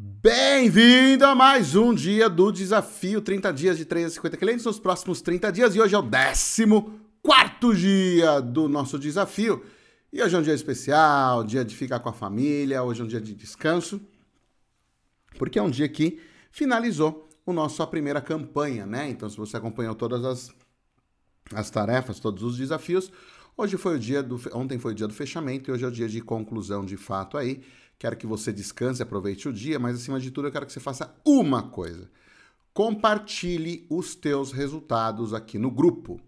Bem-vindo a mais um dia do desafio 30 dias de 3 a 50 clientes nos próximos 30 dias e hoje é o 14 dia do nosso desafio. E hoje é um dia especial, dia de ficar com a família, hoje é um dia de descanso, porque é um dia que finalizou o nosso a primeira campanha, né? Então, se você acompanhou todas as, as tarefas, todos os desafios, hoje foi o dia do ontem foi o dia do fechamento e hoje é o dia de conclusão de fato aí. Quero que você descanse, aproveite o dia, mas acima de tudo eu quero que você faça uma coisa. Compartilhe os teus resultados aqui no grupo.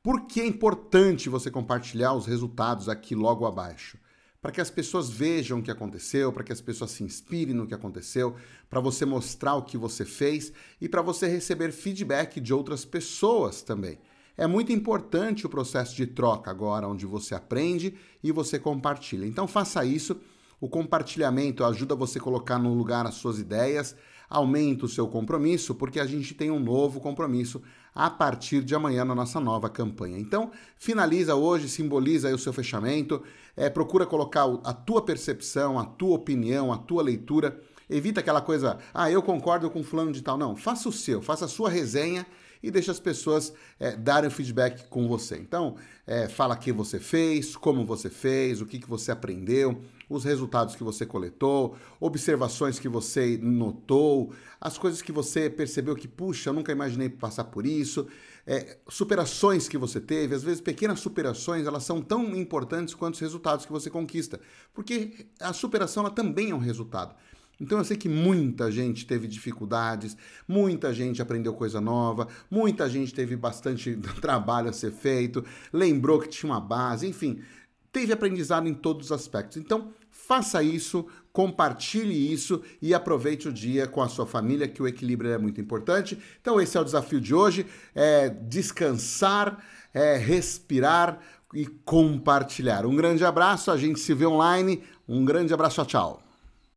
Por que é importante você compartilhar os resultados aqui logo abaixo? Para que as pessoas vejam o que aconteceu, para que as pessoas se inspirem no que aconteceu, para você mostrar o que você fez e para você receber feedback de outras pessoas também. É muito importante o processo de troca agora, onde você aprende e você compartilha. Então faça isso o compartilhamento ajuda você a colocar no lugar as suas ideias, aumenta o seu compromisso, porque a gente tem um novo compromisso a partir de amanhã na nossa nova campanha. Então, finaliza hoje, simboliza o seu fechamento, é, procura colocar a tua percepção, a tua opinião, a tua leitura. Evita aquela coisa, ah, eu concordo com fulano de tal. Não, faça o seu, faça a sua resenha e deixa as pessoas é, darem o feedback com você. Então, é, fala o que você fez, como você fez, o que, que você aprendeu, os resultados que você coletou, observações que você notou, as coisas que você percebeu que, puxa, eu nunca imaginei passar por isso, é, superações que você teve, às vezes pequenas superações, elas são tão importantes quanto os resultados que você conquista, porque a superação ela também é um resultado. Então eu sei que muita gente teve dificuldades, muita gente aprendeu coisa nova, muita gente teve bastante trabalho a ser feito, lembrou que tinha uma base, enfim, teve aprendizado em todos os aspectos. Então, faça isso, compartilhe isso e aproveite o dia com a sua família, que o equilíbrio é muito importante. Então, esse é o desafio de hoje: é descansar, é respirar e compartilhar. Um grande abraço, a gente se vê online. Um grande abraço, tchau.